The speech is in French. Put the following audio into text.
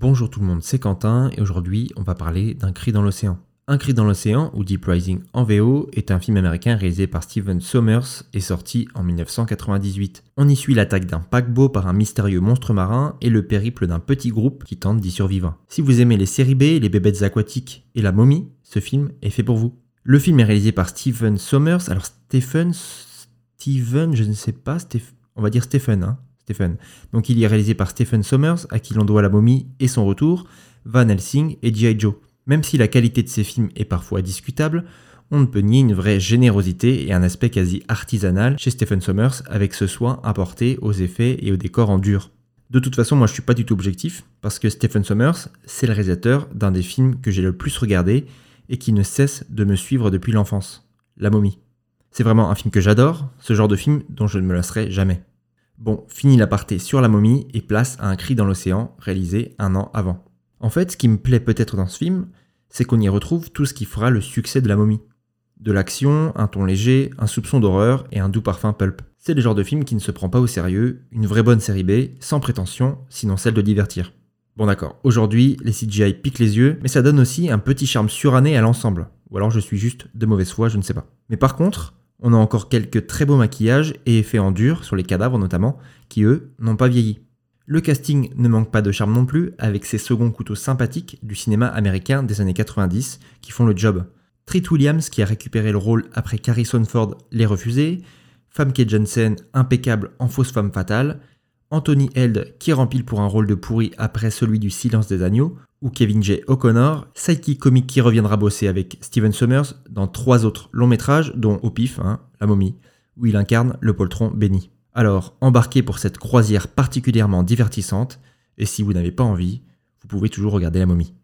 Bonjour tout le monde, c'est Quentin et aujourd'hui on va parler d'un cri dans l'océan. Un cri dans l'océan, ou Deep Rising en VO, est un film américain réalisé par Steven Sommers et sorti en 1998. On y suit l'attaque d'un paquebot par un mystérieux monstre marin et le périple d'un petit groupe qui tente d'y survivre. Si vous aimez les séries B, les bébêtes aquatiques et la momie, ce film est fait pour vous. Le film est réalisé par Steven Sommers. Alors Stephen, Steven, je ne sais pas, on va dire Stephen, hein donc il est réalisé par Stephen Sommers, à qui l'on doit La momie et son retour, Van Helsing et G.I. Joe. Même si la qualité de ces films est parfois discutable, on ne peut nier une vraie générosité et un aspect quasi artisanal chez Stephen Sommers avec ce soin apporté aux effets et aux décors en dur. De toute façon, moi je suis pas du tout objectif, parce que Stephen Sommers, c'est le réalisateur d'un des films que j'ai le plus regardé et qui ne cesse de me suivre depuis l'enfance, La momie. C'est vraiment un film que j'adore, ce genre de film dont je ne me lasserai jamais. Bon, fini l'aparté sur la momie et place à un cri dans l'océan réalisé un an avant. En fait, ce qui me plaît peut-être dans ce film, c'est qu'on y retrouve tout ce qui fera le succès de la momie. De l'action, un ton léger, un soupçon d'horreur et un doux parfum pulp. C'est le genre de film qui ne se prend pas au sérieux, une vraie bonne série B, sans prétention, sinon celle de divertir. Bon d'accord, aujourd'hui, les CGI piquent les yeux, mais ça donne aussi un petit charme suranné à l'ensemble. Ou alors je suis juste de mauvaise foi, je ne sais pas. Mais par contre, on a encore quelques très beaux maquillages et effets en dur, sur les cadavres notamment, qui eux n'ont pas vieilli. Le casting ne manque pas de charme non plus, avec ces seconds couteaux sympathiques du cinéma américain des années 90 qui font le job. Treat Williams qui a récupéré le rôle après Harrison Ford l'ait refusé, Famke Janssen impeccable en fausse femme fatale, Anthony Held qui rempile pour un rôle de pourri après celui du Silence des agneaux, ou Kevin J. O'Connor, sidekick comique qui reviendra bosser avec Steven Sommers dans trois autres longs métrages, dont Au pif, hein, La momie, où il incarne le poltron Benny. Alors, embarquez pour cette croisière particulièrement divertissante, et si vous n'avez pas envie, vous pouvez toujours regarder La momie.